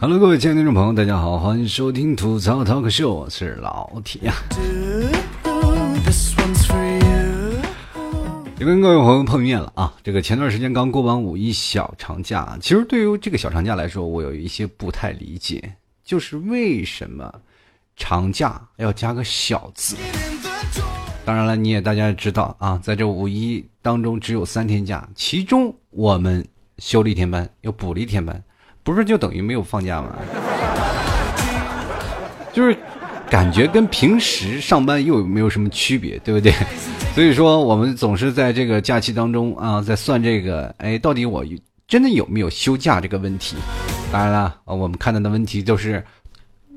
Hello，各位亲爱的听众朋友，大家好，欢迎收听吐槽 talk show，我是老铁呀。又跟各位朋友碰面了啊！这个前段时间刚过完五一小长假，其实对于这个小长假来说，我有一些不太理解，就是为什么长假要加个小字？当然了，你也大家知道啊，在这五一当中只有三天假，其中我们休了一天班，又补了一天班，不是就等于没有放假吗？就是感觉跟平时上班又没有什么区别，对不对？所以说，我们总是在这个假期当中啊，在算这个，哎，到底我真的有没有休假这个问题？当然了，我们看到的问题都是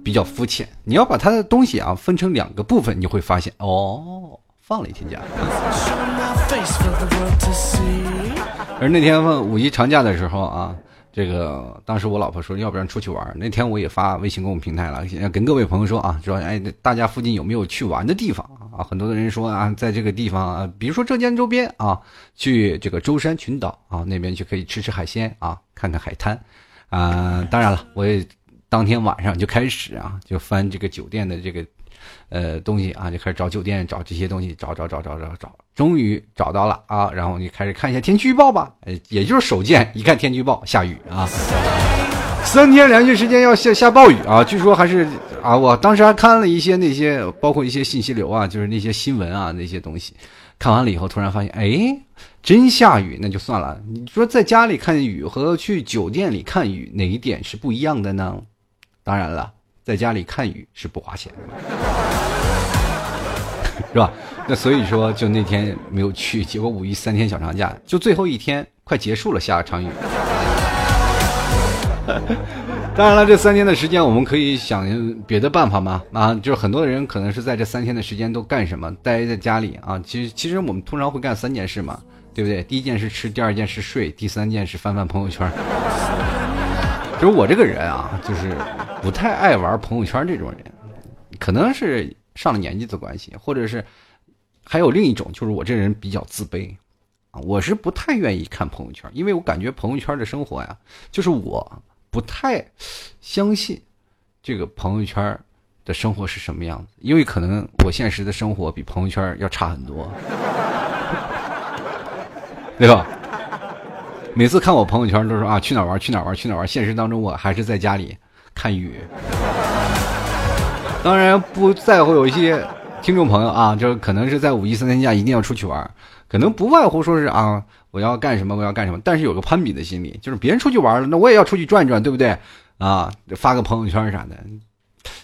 比较肤浅。你要把它的东西啊分成两个部分，你会发现，哦，放了一天假。而那天放五一长假的时候啊。这个当时我老婆说，要不然出去玩。那天我也发微信公众平台了，跟各位朋友说啊，说哎，大家附近有没有去玩的地方啊？很多的人说啊，在这个地方啊，比如说浙江周边啊，去这个舟山群岛啊那边去可以吃吃海鲜啊，看看海滩啊。当然了，我也当天晚上就开始啊，就翻这个酒店的这个。呃，东西啊，就开始找酒店，找这些东西，找找找找找找，终于找到了啊！然后你开始看一下天气预报吧，呃，也就是手贱，一看天气预报，下雨啊，三天连续时间要下下暴雨啊！据说还是啊，我当时还看了一些那些，包括一些信息流啊，就是那些新闻啊那些东西，看完了以后，突然发现，哎，真下雨，那就算了。你说在家里看雨和去酒店里看雨，哪一点是不一样的呢？当然了。在家里看雨是不花钱的，是吧？那所以说，就那天没有去，结果五一三天小长假，就最后一天快结束了，下了场雨。当然了，这三天的时间，我们可以想别的办法吗？啊，就是很多人可能是在这三天的时间都干什么？待在家里啊。其实，其实我们通常会干三件事嘛，对不对？第一件事吃，第二件事睡，第三件事翻翻朋友圈。就是我这个人啊，就是不太爱玩朋友圈这种人，可能是上了年纪的关系，或者是还有另一种，就是我这人比较自卑啊，我是不太愿意看朋友圈，因为我感觉朋友圈的生活呀，就是我不太相信这个朋友圈的生活是什么样子，因为可能我现实的生活比朋友圈要差很多，对吧？每次看我朋友圈都说啊去哪玩去哪玩去哪玩，现实当中我还是在家里看雨。当然不在乎有一些听众朋友啊，就可能是在五一三天假一定要出去玩，可能不外乎说是啊我要干什么我要干什么，但是有个攀比的心理，就是别人出去玩了，那我也要出去转转，对不对？啊，发个朋友圈啥的。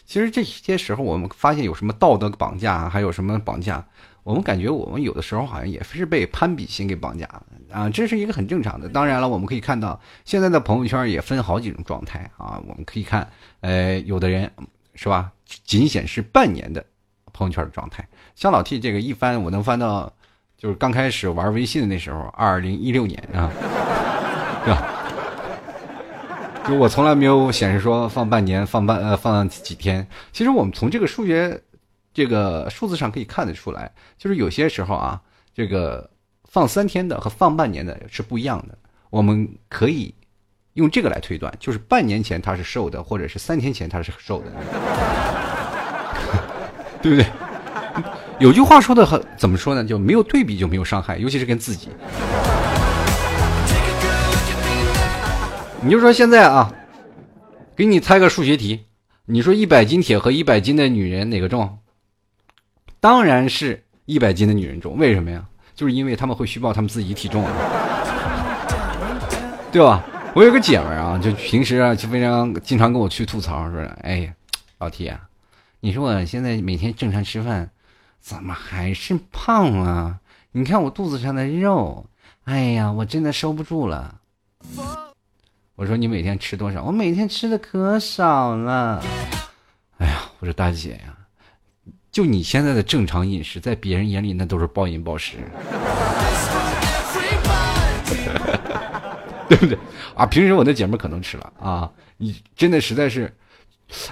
其实这些时候我们发现有什么道德绑架，还有什么绑架。我们感觉我们有的时候好像也是被攀比心给绑架了啊，这是一个很正常的。当然了，我们可以看到现在的朋友圈也分好几种状态啊。我们可以看，呃，有的人是吧，仅显示半年的朋友圈的状态。像老 T 这个一翻，我能翻到就是刚开始玩微信的那时候，二零一六年啊，是吧？就我从来没有显示说放半年，放半呃放几天。其实我们从这个数学。这个数字上可以看得出来，就是有些时候啊，这个放三天的和放半年的是不一样的。我们可以用这个来推断，就是半年前他是瘦的，或者是三天前他是瘦的，对不对？有句话说的很，怎么说呢？就没有对比就没有伤害，尤其是跟自己。你就说现在啊，给你猜个数学题，你说一百斤铁和一百斤的女人哪个重？当然是一百斤的女人重，为什么呀？就是因为他们会虚报他们自己体重，对吧？我有个姐们儿啊，就平时啊就非常经常跟我去吐槽，说：“哎呀，老铁，你说我现在每天正常吃饭，怎么还是胖啊？你看我肚子上的肉，哎呀，我真的收不住了。”我说：“你每天吃多少？我每天吃的可少了。”哎呀，我说大姐呀。就你现在的正常饮食，在别人眼里那都是暴饮暴食，对不对？啊，平时我那姐妹可能吃了啊，你真的实在是，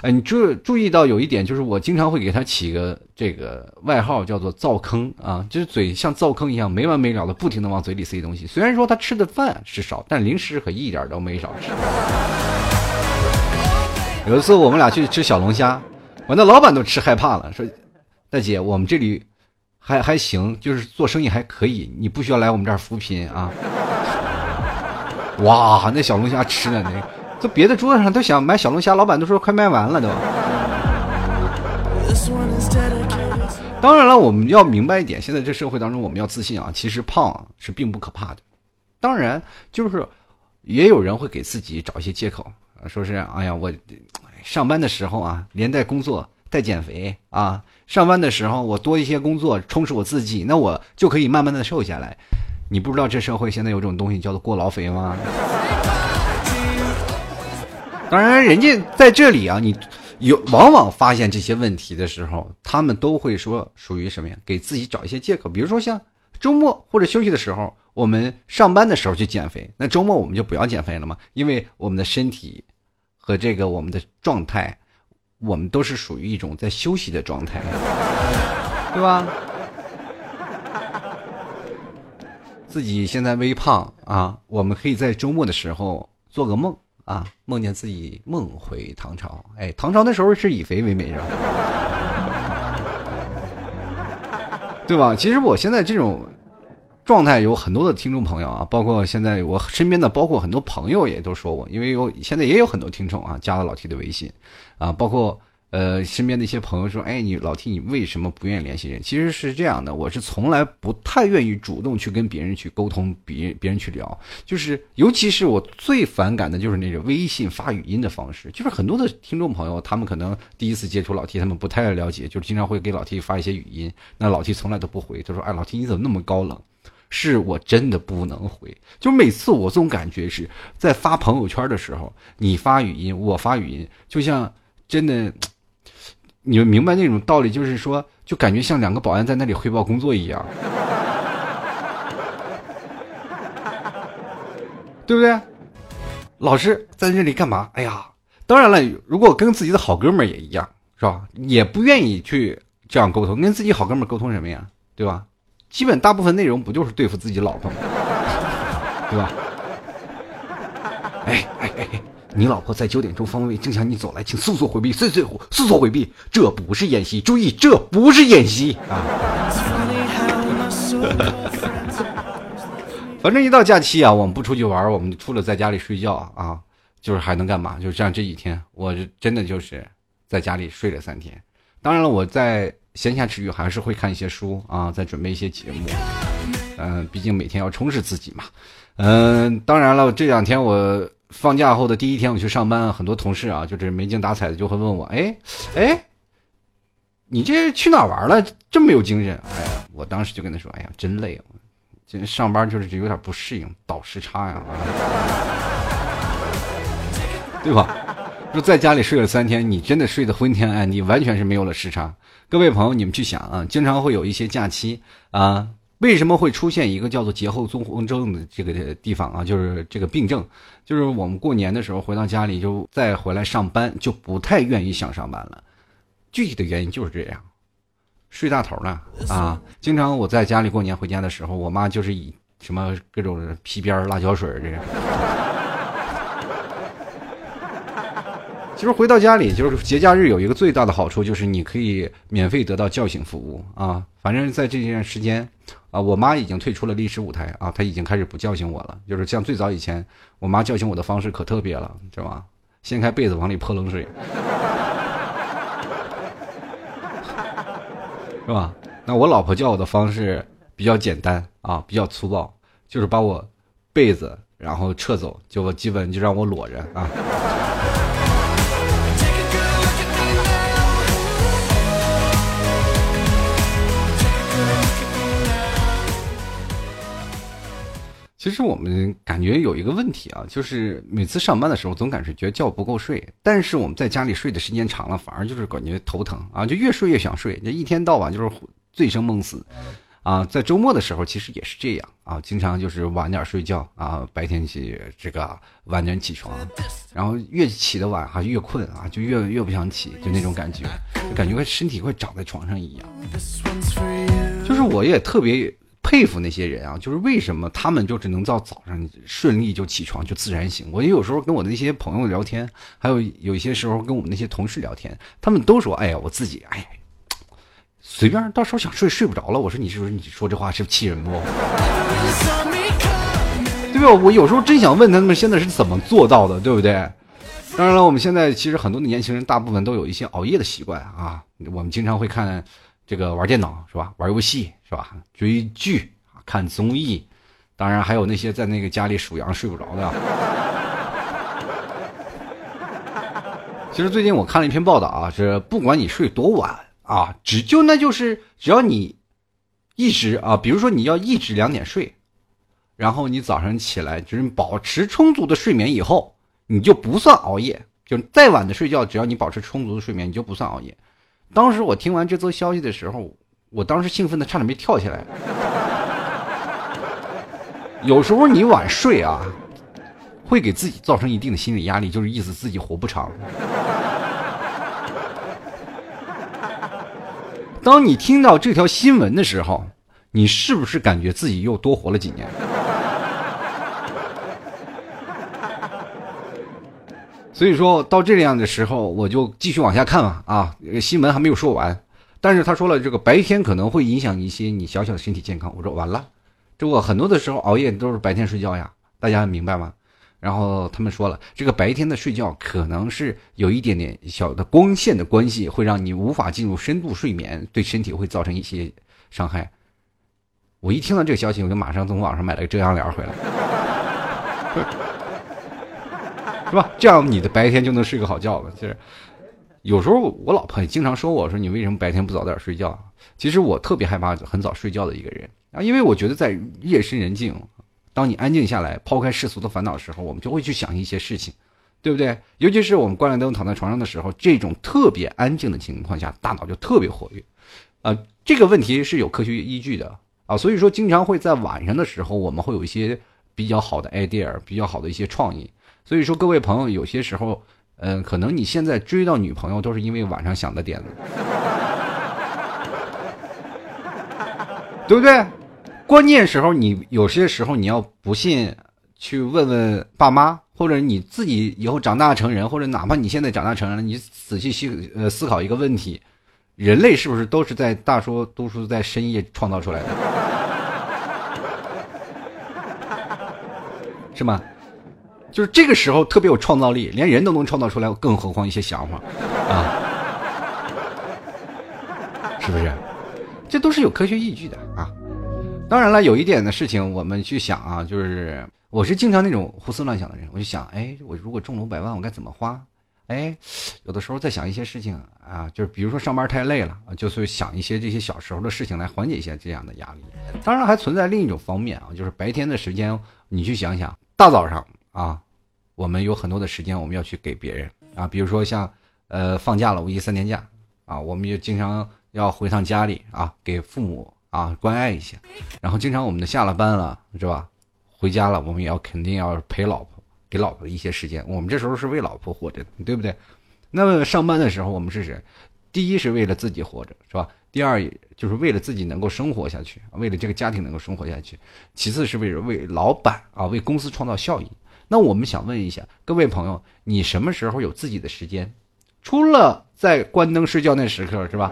哎，你注注意到有一点，就是我经常会给她起个这个外号，叫做“灶坑”啊，就是嘴像灶坑一样没完没了的不停的往嘴里塞东西。虽然说她吃的饭是少，但零食可一点都没少吃。有一次我们俩去吃小龙虾，我那老板都吃害怕了，说：“大姐，我们这里还还行，就是做生意还可以，你不需要来我们这儿扶贫啊。”哇，那小龙虾吃的那，都别的桌子上都想买小龙虾，老板都说快卖完了都。当然了，我们要明白一点，现在这社会当中，我们要自信啊。其实胖是并不可怕的，当然就是也有人会给自己找一些借口说是哎呀，我上班的时候啊，连带工作带减肥啊，上班的时候我多一些工作充实我自己，那我就可以慢慢的瘦下来。你不知道这社会现在有种东西叫做过劳肥吗？当然，人家在这里啊，你有往往发现这些问题的时候，他们都会说属于什么呀？给自己找一些借口，比如说像周末或者休息的时候，我们上班的时候去减肥，那周末我们就不要减肥了嘛，因为我们的身体和这个我们的状态，我们都是属于一种在休息的状态，对吧？自己现在微胖啊，我们可以在周末的时候做个梦啊，梦见自己梦回唐朝。哎，唐朝那时候是以肥为美，是吧？对吧？其实我现在这种状态，有很多的听众朋友啊，包括现在我身边的，包括很多朋友也都说我，因为有现在也有很多听众啊，加了老 T 的微信啊，包括。呃，身边的一些朋友说：“哎，你老提你为什么不愿意联系人？其实是这样的，我是从来不太愿意主动去跟别人去沟通，别别人去聊。就是尤其是我最反感的就是那种微信发语音的方式。就是很多的听众朋友，他们可能第一次接触老 T，他们不太了解，就是经常会给老 T 发一些语音，那老 T 从来都不回。他说：哎，老 T 你怎么那么高冷？是我真的不能回。就每次我总感觉是在发朋友圈的时候，你发语音，我发语音，就像真的。”你们明白那种道理，就是说，就感觉像两个保安在那里汇报工作一样，对不对？老师在这里干嘛？哎呀，当然了，如果跟自己的好哥们儿也一样，是吧？也不愿意去这样沟通，跟自己好哥们儿沟通什么呀？对吧？基本大部分内容不就是对付自己老婆吗？对吧？哎哎哎！你老婆在九点钟方位正向你走来，请速速回避，速速速速回避，这不是演习，注意，这不是演习啊！反正一到假期啊，我们不出去玩，我们除了在家里睡觉啊，就是还能干嘛？就这样，这几天我真的就是在家里睡了三天。当然了，我在闲暇之余还是会看一些书啊，在准备一些节目。嗯，毕竟每天要充实自己嘛。嗯，当然了，这两天我。放假后的第一天，我去上班，很多同事啊，就是没精打采的，就会问我：“哎，哎，你这去哪玩了？这么有精神？”哎呀，我当时就跟他说：“哎呀，真累，今天上班就是有点不适应，倒时差呀，对吧？说在家里睡了三天，你真的睡得昏天暗地，完全是没有了时差。各位朋友，你们去想啊，经常会有一些假期啊。”为什么会出现一个叫做节后综合症的这个地方啊？就是这个病症，就是我们过年的时候回到家里就再回来上班，就不太愿意想上班了。具体的原因就是这样，睡大头了啊！经常我在家里过年回家的时候，我妈就是以什么各种皮鞭、辣椒水这样。其实回到家里，就是节假日有一个最大的好处，就是你可以免费得到叫醒服务啊。反正在这段时间。啊，我妈已经退出了历史舞台啊，她已经开始不叫醒我了。就是像最早以前，我妈叫醒我的方式可特别了，知道吧？掀开被子往里泼冷水，是吧？那我老婆叫我的方式比较简单啊，比较粗暴，就是把我被子然后撤走，就基本就让我裸着啊。其实我们感觉有一个问题啊，就是每次上班的时候总感觉觉觉不够睡，但是我们在家里睡的时间长了，反而就是感觉头疼啊，就越睡越想睡，这一天到晚就是醉生梦死，啊，在周末的时候其实也是这样啊，经常就是晚点睡觉啊，白天起这个晚点起床，然后越起的晚哈越困啊，就越越不想起，就那种感觉，就感觉身体快长在床上一样，就是我也特别。佩服那些人啊，就是为什么他们就只能到早上顺利就起床就自然醒。我也有时候跟我的那些朋友聊天，还有有一些时候跟我们那些同事聊天，他们都说：“哎呀，我自己哎，随便到时候想睡睡不着了。”我说：“你是不是你说这话是气人不？对吧？我有时候真想问他们现在是怎么做到的，对不对？当然了，我们现在其实很多的年轻人大部分都有一些熬夜的习惯啊，我们经常会看。这个玩电脑是吧？玩游戏是吧？追剧看综艺，当然还有那些在那个家里数羊睡不着的。其实最近我看了一篇报道啊，是不管你睡多晚啊，只就那就是只要你一直啊，比如说你要一直两点睡，然后你早上起来就是保持充足的睡眠以后，你就不算熬夜。就再晚的睡觉，只要你保持充足的睡眠，你就不算熬夜。当时我听完这则消息的时候，我当时兴奋的差点没跳起来。有时候你晚睡啊，会给自己造成一定的心理压力，就是意思自己活不长。当你听到这条新闻的时候，你是不是感觉自己又多活了几年？所以说到这样的时候，我就继续往下看嘛。啊，新闻还没有说完，但是他说了，这个白天可能会影响一些你小小的身体健康。我说完了，这我很多的时候熬夜都是白天睡觉呀，大家明白吗？然后他们说了，这个白天的睡觉可能是有一点点小的光线的关系，会让你无法进入深度睡眠，对身体会造成一些伤害。我一听到这个消息，我就马上从网上买了个遮阳帘回来。是吧？这样你的白天就能睡个好觉了。其实，有时候我老婆也经常说我说你为什么白天不早点睡觉？其实我特别害怕很早睡觉的一个人啊，因为我觉得在夜深人静，当你安静下来，抛开世俗的烦恼的时候，我们就会去想一些事情，对不对？尤其是我们关了灯躺在床上的时候，这种特别安静的情况下，大脑就特别活跃啊。这个问题是有科学依据的啊，所以说经常会在晚上的时候，我们会有一些比较好的 idea，比较好的一些创意。所以说，各位朋友，有些时候，嗯，可能你现在追到女朋友都是因为晚上想的点子，对不对？关键时候，你有些时候你要不信，去问问爸妈，或者你自己以后长大成人，或者哪怕你现在长大成人了，你仔细思呃思考一个问题：人类是不是都是在大多都是在深夜创造出来的？是吗？就是这个时候特别有创造力，连人都能创造出来，更何况一些想法，啊，是不是？这都是有科学依据的啊。当然了，有一点的事情我们去想啊，就是我是经常那种胡思乱想的人，我就想，哎，我如果中了五百万，我该怎么花？哎，有的时候在想一些事情啊，就是比如说上班太累了，就是想一些这些小时候的事情来缓解一下这样的压力。当然还存在另一种方面啊，就是白天的时间，你去想想，大早上。啊，我们有很多的时间，我们要去给别人啊，比如说像，呃，放假了五一三天假啊，我们也经常要回趟家里啊，给父母啊关爱一下，然后经常我们的下了班了是吧，回家了，我们也要肯定要陪老婆，给老婆一些时间，我们这时候是为老婆活着，对不对？那么上班的时候，我们是谁？第一是为了自己活着，是吧？第二就是为了自己能够生活下去，为了这个家庭能够生活下去，其次是为了为老板啊，为公司创造效益。那我们想问一下各位朋友，你什么时候有自己的时间？除了在关灯睡觉那时刻，是吧？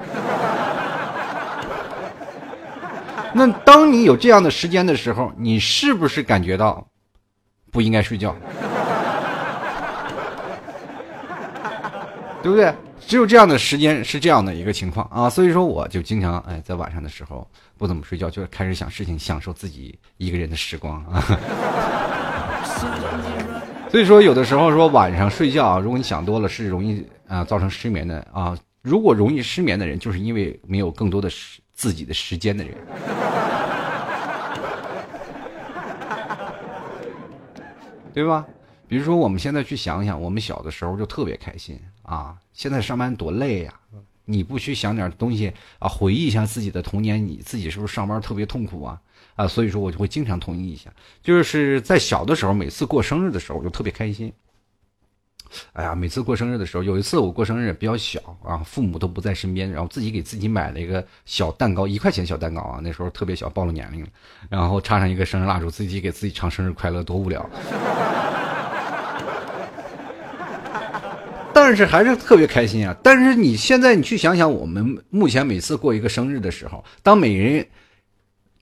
那当你有这样的时间的时候，你是不是感觉到不应该睡觉？对不对？只有这样的时间是这样的一个情况啊，所以说我就经常哎，在晚上的时候不怎么睡觉，就开始想事情，享受自己一个人的时光啊。所以说，有的时候说晚上睡觉，如果你想多了，是容易啊造成失眠的啊。如果容易失眠的人，就是因为没有更多的时自己的时间的人，对吧？比如说，我们现在去想想，我们小的时候就特别开心啊。现在上班多累呀，你不去想点东西啊，回忆一下自己的童年，你自己是不是上班特别痛苦啊？啊，所以说我就会经常同意一下，就是在小的时候，每次过生日的时候，我就特别开心。哎呀，每次过生日的时候，有一次我过生日比较小啊，父母都不在身边，然后自己给自己买了一个小蛋糕，一块钱小蛋糕啊，那时候特别小，暴露年龄，然后插上一个生日蜡烛，自己给自己唱生日快乐，多无聊。但是还是特别开心啊！但是你现在你去想想，我们目前每次过一个生日的时候，当每人，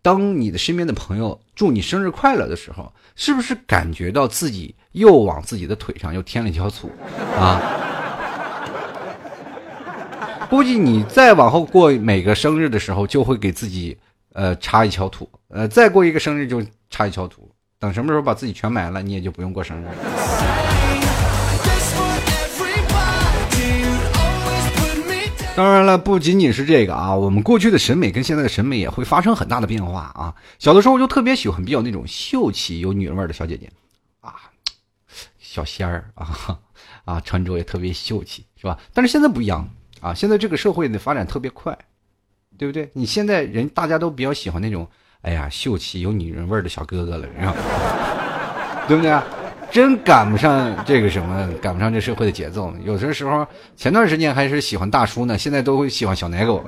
当你的身边的朋友祝你生日快乐的时候，是不是感觉到自己又往自己的腿上又添了一条醋啊？估计你再往后过每个生日的时候，就会给自己呃插一锹土，呃，再过一个生日就插一锹土，等什么时候把自己全埋了，你也就不用过生日了。当然了，不仅仅是这个啊，我们过去的审美跟现在的审美也会发生很大的变化啊。小的时候就特别喜欢比较那种秀气有女人味的小姐姐，啊，小仙儿啊 啊，穿着也特别秀气，是吧？但是现在不一样啊，现在这个社会的发展特别快，对不对？你现在人大家都比较喜欢那种，哎呀，秀气有女人味的小哥哥了，是吧？对不对？真赶不上这个什么，赶不上这社会的节奏。有的时候，前段时间还是喜欢大叔呢，现在都会喜欢小奶狗了。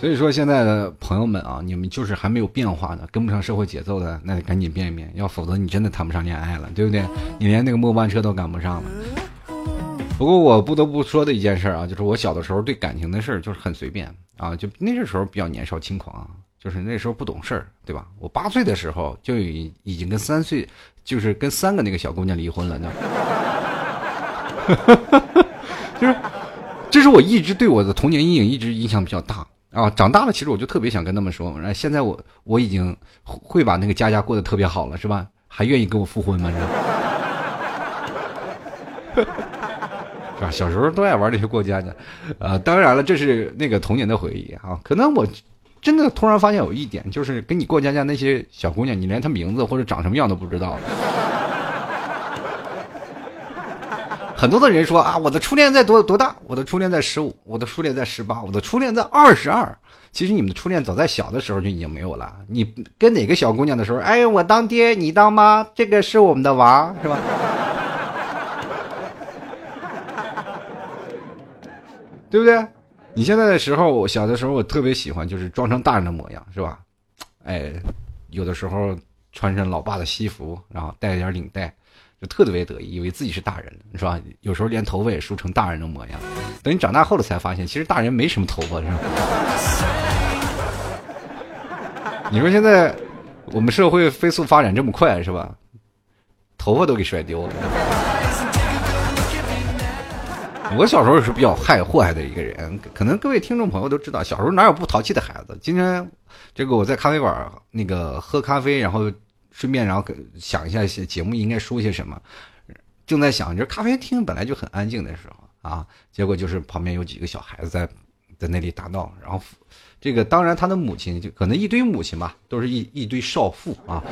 所以说，现在的朋友们啊，你们就是还没有变化的，跟不上社会节奏的，那得赶紧变一变，要否则你真的谈不上恋爱了，对不对？你连那个末班车都赶不上了。不过我不得不说的一件事啊，就是我小的时候对感情的事儿就是很随便啊，就那时候比较年少轻狂，就是那时候不懂事儿，对吧？我八岁的时候就已已经跟三岁，就是跟三个那个小姑娘离婚了呢。就是，这是我一直对我的童年阴影一直影响比较大啊。长大了，其实我就特别想跟他们说，现在我我已经会把那个家家过得特别好了，是吧？还愿意跟我复婚吗？是吧？啊小时候都爱玩这些过家家，呃，当然了，这是那个童年的回忆啊。可能我真的突然发现有一点，就是跟你过家家那些小姑娘，你连她名字或者长什么样都不知道。很多的人说啊，我的初恋在多多大？我的初恋在十五，我的初恋在十八，我的初恋在二十二。其实你们的初恋早在小的时候就已经没有了。你跟哪个小姑娘的时候，哎，我当爹，你当妈，这个是我们的娃，是吧？对不对？你现在的时候，我小的时候我特别喜欢，就是装成大人的模样，是吧？哎，有的时候穿上老爸的西服，然后带点领带，就特别得意，以为自己是大人，是吧？有时候连头发也梳成大人的模样。等你长大后了才发现，其实大人没什么头发，是吧？你说现在我们社会飞速发展这么快，是吧？头发都给甩丢了。我小时候也是比较害祸害的一个人，可能各位听众朋友都知道，小时候哪有不淘气的孩子？今天这个我在咖啡馆那个喝咖啡，然后顺便然后想一下节目应该说些什么，正在想，就是咖啡厅本来就很安静的时候啊，结果就是旁边有几个小孩子在在那里打闹，然后这个当然他的母亲就可能一堆母亲吧，都是一一堆少妇啊，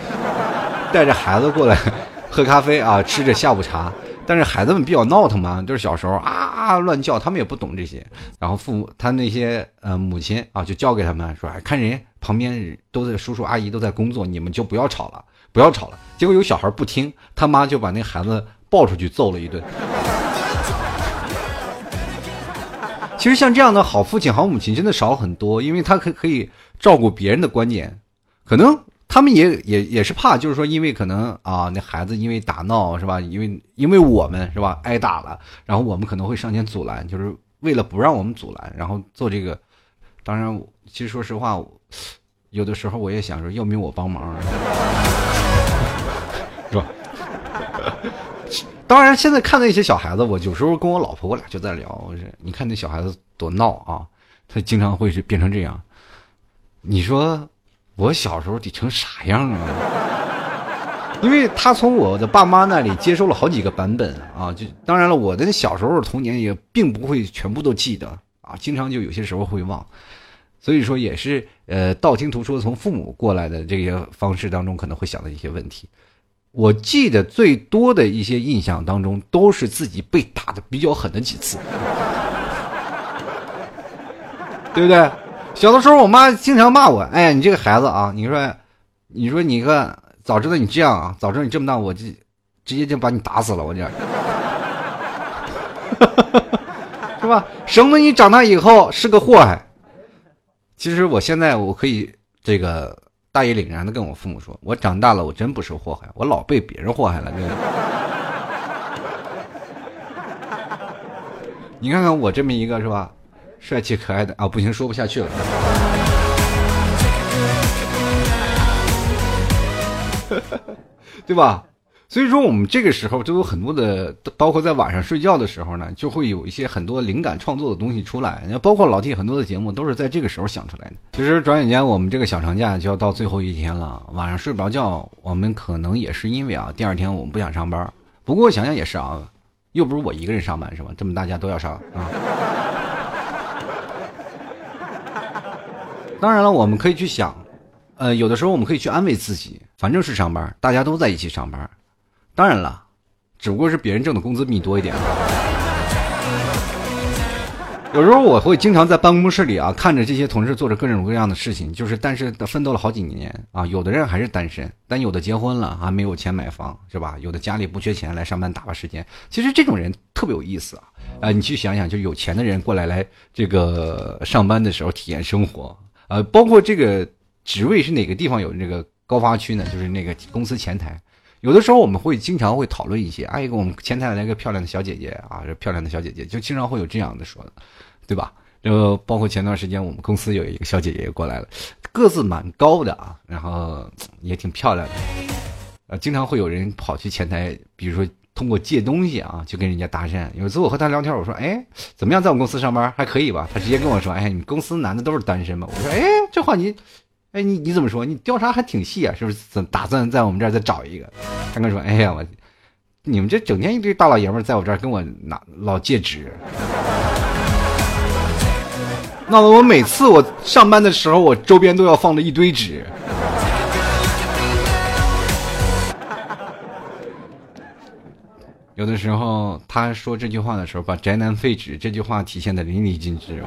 带着孩子过来 喝咖啡啊，吃着下午茶。但是孩子们比较闹腾嘛，就是小时候啊乱叫，他们也不懂这些。然后父母他那些呃母亲啊，就教给他们说：“，看人旁边都在叔叔阿姨都在工作，你们就不要吵了，不要吵了。”结果有小孩不听，他妈就把那孩子抱出去揍了一顿。其实像这样的好父亲、好母亲真的少很多，因为他可可以照顾别人的观点，可能。他们也也也是怕，就是说，因为可能啊，那孩子因为打闹是吧？因为因为我们是吧挨打了，然后我们可能会上前阻拦，就是为了不让我们阻拦，然后做这个。当然，其实说实话，有的时候我也想说，要不我帮忙，是吧？当然，现在看那些小孩子，我有时候跟我老婆我俩就在聊，我说你看那小孩子多闹啊，他经常会是变成这样，你说。我小时候得成啥样啊？因为他从我的爸妈那里接收了好几个版本啊，就当然了，我的小时候童年也并不会全部都记得啊，经常就有些时候会忘，所以说也是呃道听途说从父母过来的这些方式当中可能会想到一些问题。我记得最多的一些印象当中都是自己被打的比较狠的几次，对不对？小的时候，我妈经常骂我：“哎，你这个孩子啊，你说，你说你个，早知道你这样啊，早知道你这么大，我就直接就把你打死了，我这，是吧？省得你长大以后是个祸害。其实我现在我可以这个大义凛然的跟我父母说，我长大了，我真不是祸害，我老被别人祸害了，这个。你看看我这么一个是吧？”帅气可爱的啊，不行，说不下去了，对吧？所以说，我们这个时候都有很多的，包括在晚上睡觉的时候呢，就会有一些很多灵感创作的东西出来。那包括老 T 很多的节目都是在这个时候想出来的。其实转眼间，我们这个小长假就要到最后一天了，晚上睡不着觉，我们可能也是因为啊，第二天我们不想上班。不过想想也是啊，又不是我一个人上班是吧？这么大家都要上啊。当然了，我们可以去想，呃，有的时候我们可以去安慰自己，反正是上班，大家都在一起上班。当然了，只不过是别人挣的工资比你多一点。有时候我会经常在办公室里啊，看着这些同事做着各种各样的事情，就是但是奋斗了好几年啊，有的人还是单身，但有的结婚了啊，没有钱买房是吧？有的家里不缺钱，来上班打发时间。其实这种人特别有意思啊，啊，你去想想，就有钱的人过来来这个上班的时候体验生活。呃，包括这个职位是哪个地方有这个高发区呢？就是那个公司前台，有的时候我们会经常会讨论一些，哎，我们前台来个漂亮的小姐姐啊，这漂亮的小姐姐，就经常会有这样的说，对吧？就包括前段时间我们公司有一个小姐姐过来了，个子蛮高的啊，然后也挺漂亮的，呃，经常会有人跑去前台，比如说。通过借东西啊，就跟人家搭讪。有一次我和他聊天，我说：“哎，怎么样，在我们公司上班还可以吧？”他直接跟我说：“哎，你公司男的都是单身吗？”我说：“哎，这话你，哎，你你怎么说？你调查还挺细啊，是不是？怎打算在我们这儿再找一个？”他跟说：“哎呀，我，你们这整天一堆大老爷们在我这儿跟我拿老借纸，闹得我每次我上班的时候，我周边都要放着一堆纸。”有的时候他说这句话的时候，把“宅男废纸”这句话体现的淋漓尽致。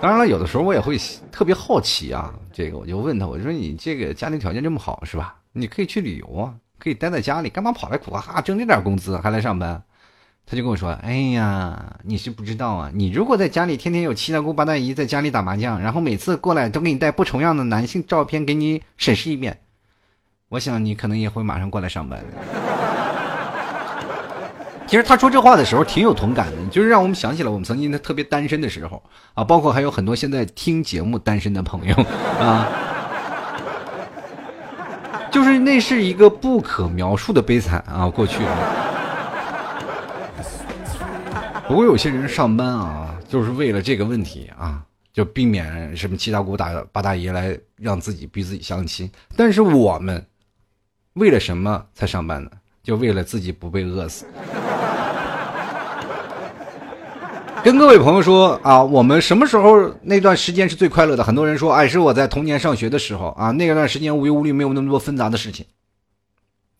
当然了，有的时候我也会特别好奇啊，这个我就问他，我说你这个家庭条件这么好是吧？你可以去旅游啊，可以待在家里，干嘛跑来苦哈哈挣这点工资还来上班？他就跟我说：“哎呀，你是不知道啊，你如果在家里天天有七大姑八大姨在家里打麻将，然后每次过来都给你带不重样的男性照片给你审视一遍。”我想你可能也会马上过来上班。其实他说这话的时候挺有同感的，就是让我们想起了我们曾经的特别单身的时候啊，包括还有很多现在听节目单身的朋友啊，就是那是一个不可描述的悲惨啊，过去。不过有些人上班啊，就是为了这个问题啊，就避免什么七大姑打八大姨来让自己逼自己相亲，但是我们。为了什么才上班呢？就为了自己不被饿死。跟各位朋友说啊，我们什么时候那段时间是最快乐的？很多人说，哎，是我在童年上学的时候啊，那段时间无忧无虑，没有那么多纷杂的事情。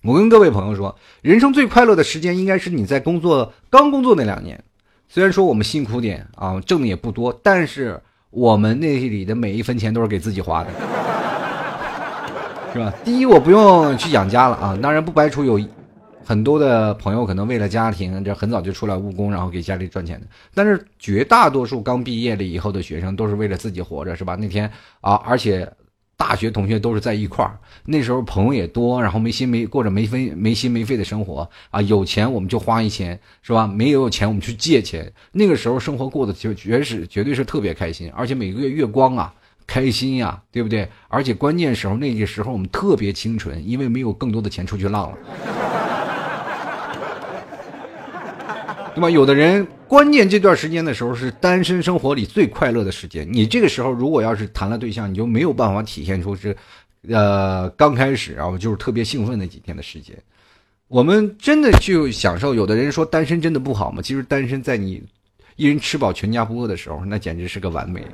我跟各位朋友说，人生最快乐的时间应该是你在工作刚工作那两年。虽然说我们辛苦点啊，挣的也不多，但是我们那里的每一分钱都是给自己花的。是吧？第一，我不用去养家了啊。当然，不排除有很多的朋友可能为了家庭，这很早就出来务工，然后给家里赚钱的。但是，绝大多数刚毕业了以后的学生都是为了自己活着，是吧？那天啊，而且大学同学都是在一块儿，那时候朋友也多，然后没心没过着没分没心没肺的生活啊。有钱我们就花一钱，是吧？没有钱我们去借钱。那个时候生活过得就绝是绝对是特别开心，而且每个月月光啊。开心呀，对不对？而且关键时候那个时候我们特别清纯，因为没有更多的钱出去浪了，对吧？有的人关键这段时间的时候是单身生活里最快乐的时间。你这个时候如果要是谈了对象，你就没有办法体现出是，呃，刚开始啊，就是特别兴奋那几天的时间。我们真的就享受。有的人说单身真的不好吗？其实单身在你一人吃饱全家不饿的时候，那简直是个完美。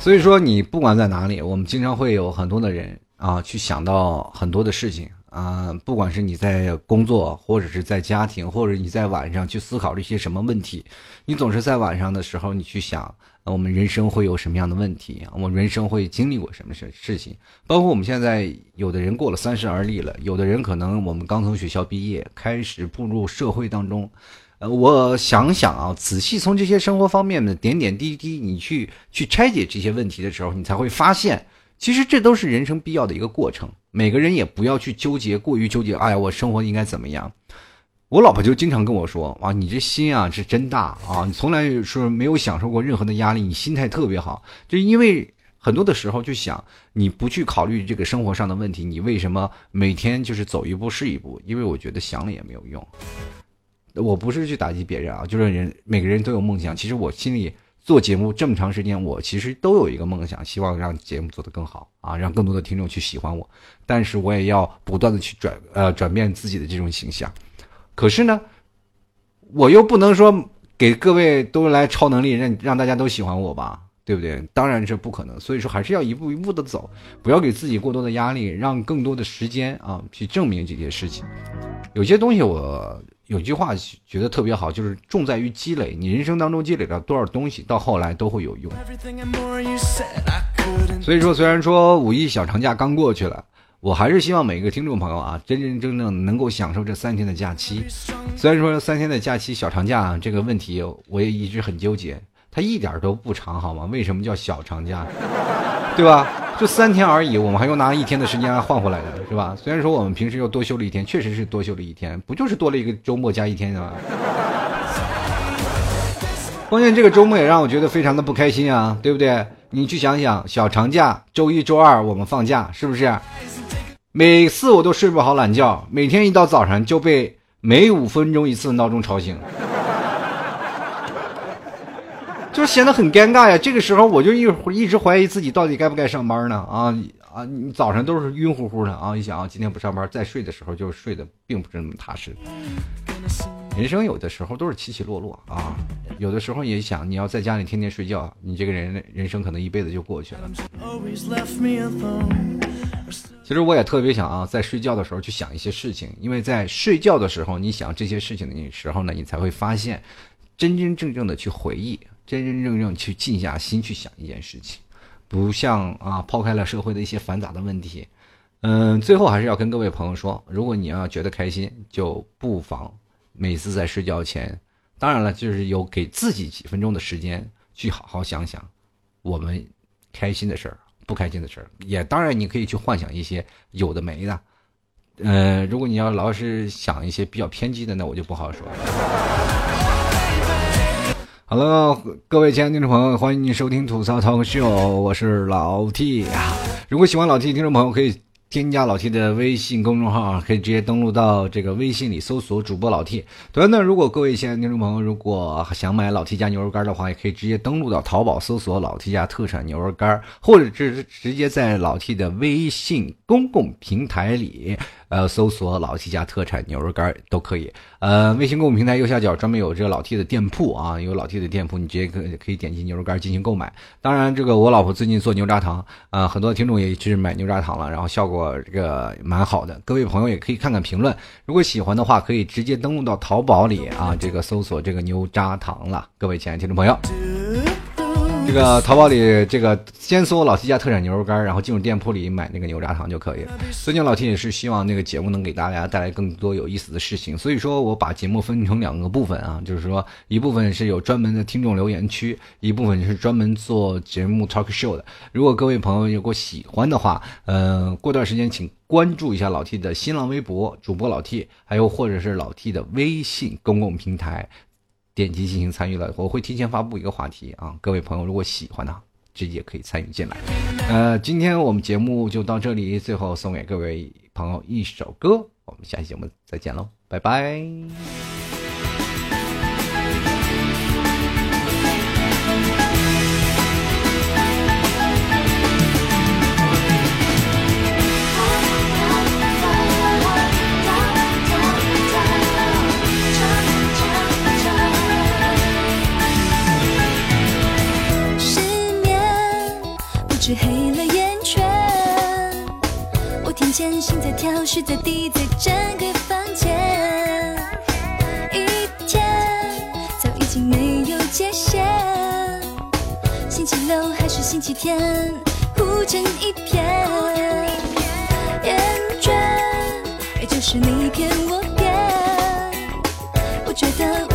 所以说，你不管在哪里，我们经常会有很多的人啊，去想到很多的事情啊，不管是你在工作，或者是在家庭，或者你在晚上去思考这些什么问题，你总是在晚上的时候，你去想。我们人生会有什么样的问题？我们人生会经历过什么事事情？包括我们现在有的人过了三十而立了，有的人可能我们刚从学校毕业，开始步入社会当中。呃，我想想啊，仔细从这些生活方面的点点滴滴，你去去拆解这些问题的时候，你才会发现，其实这都是人生必要的一个过程。每个人也不要去纠结，过于纠结。哎呀，我生活应该怎么样？我老婆就经常跟我说：“啊，你这心啊是真大啊！你从来说没有享受过任何的压力，你心态特别好。就因为很多的时候就想，你不去考虑这个生活上的问题，你为什么每天就是走一步是一步？因为我觉得想了也没有用。我不是去打击别人啊，就是人每个人都有梦想。其实我心里做节目这么长时间，我其实都有一个梦想，希望让节目做得更好啊，让更多的听众去喜欢我。但是我也要不断的去转呃转变自己的这种形象。”可是呢，我又不能说给各位都来超能力，让让大家都喜欢我吧，对不对？当然是不可能。所以说，还是要一步一步的走，不要给自己过多的压力，让更多的时间啊去证明这些事情。有些东西我有句话觉得特别好，就是重在于积累。你人生当中积累了多少东西，到后来都会有用。所以说，虽然说五一小长假刚过去了。我还是希望每一个听众朋友啊，真真正正能够享受这三天的假期。虽然说三天的假期小长假这个问题，我也一直很纠结，它一点都不长，好吗？为什么叫小长假？对吧？就三天而已，我们还用拿一天的时间来换回来的，是吧？虽然说我们平时又多休了一天，确实是多休了一天，不就是多了一个周末加一天吗？关键这个周末也让我觉得非常的不开心啊，对不对？你去想想，小长假周一周二我们放假，是不是？每次我都睡不好懒觉，每天一到早上就被每五分钟一次闹钟吵醒，就显得很尴尬呀。这个时候我就一一直怀疑自己到底该不该上班呢？啊啊！你早上都是晕乎乎的啊！一想啊，今天不上班，再睡的时候就睡得并不是那么踏实。人生有的时候都是起起落落啊，有的时候也想你要在家里天天睡觉，你这个人人生可能一辈子就过去了。其实我也特别想啊，在睡觉的时候去想一些事情，因为在睡觉的时候，你想这些事情的时候呢，你才会发现，真真正正的去回忆，真真正正去静下心去想一件事情，不像啊抛开了社会的一些繁杂的问题。嗯，最后还是要跟各位朋友说，如果你要觉得开心，就不妨。每次在睡觉前，当然了，就是有给自己几分钟的时间去好好想想我们开心的事儿、不开心的事儿，也当然你可以去幻想一些有的没的。呃，如果你要老是想一些比较偏激的，那我就不好说。好了，各位亲爱的听众朋友，欢迎你收听吐槽脱口秀，我是老 T 啊。如果喜欢老 T 听众朋友，可以。添加老 T 的微信公众号，可以直接登录到这个微信里搜索主播老 T。同样呢，如果各位亲爱的听众朋友，如果想买老 T 家牛肉干的话，也可以直接登录到淘宝搜索老 T 家特产牛肉干，或者是直接在老 T 的微信公共平台里。呃，搜索老 T 家特产牛肉干都可以。呃，微信公共平台右下角专门有这个老 T 的店铺啊，有老 T 的店铺，你直接可可以点击牛肉干进行购买。当然，这个我老婆最近做牛轧糖啊，很多听众也是买牛轧糖了，然后效果这个蛮好的。各位朋友也可以看看评论，如果喜欢的话，可以直接登录到淘宝里啊，这个搜索这个牛轧糖了。各位亲爱的听众朋友。这个淘宝里，这个先搜老 T 家特产牛肉干，然后进入店铺里买那个牛轧糖就可以了。最近老 T 也是希望那个节目能给大家带来更多有意思的事情，所以说我把节目分成两个部分啊，就是说一部分是有专门的听众留言区，一部分是专门做节目 talk show 的。如果各位朋友如果喜欢的话，呃，过段时间请关注一下老 T 的新浪微博主播老 T，还有或者是老 T 的微信公共平台。点击进行参与了，我会提前发布一个话题啊，各位朋友如果喜欢呢，直接可以参与进来。呃，今天我们节目就到这里，最后送给各位朋友一首歌，我们下期节目再见喽，拜拜。间，心在跳，是在滴，在整个房间。一天早已经没有界限，星期六还是星期天，糊成一片。厌倦，也就是你骗我骗，我觉得。我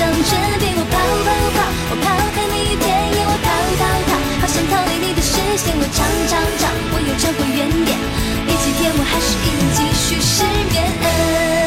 想绝地我跑跑跑，我跑开你一千；我逃逃逃，好想逃离你的视线。我唱唱唱，我又唱回原点。第起天，我还是一然继续失眠。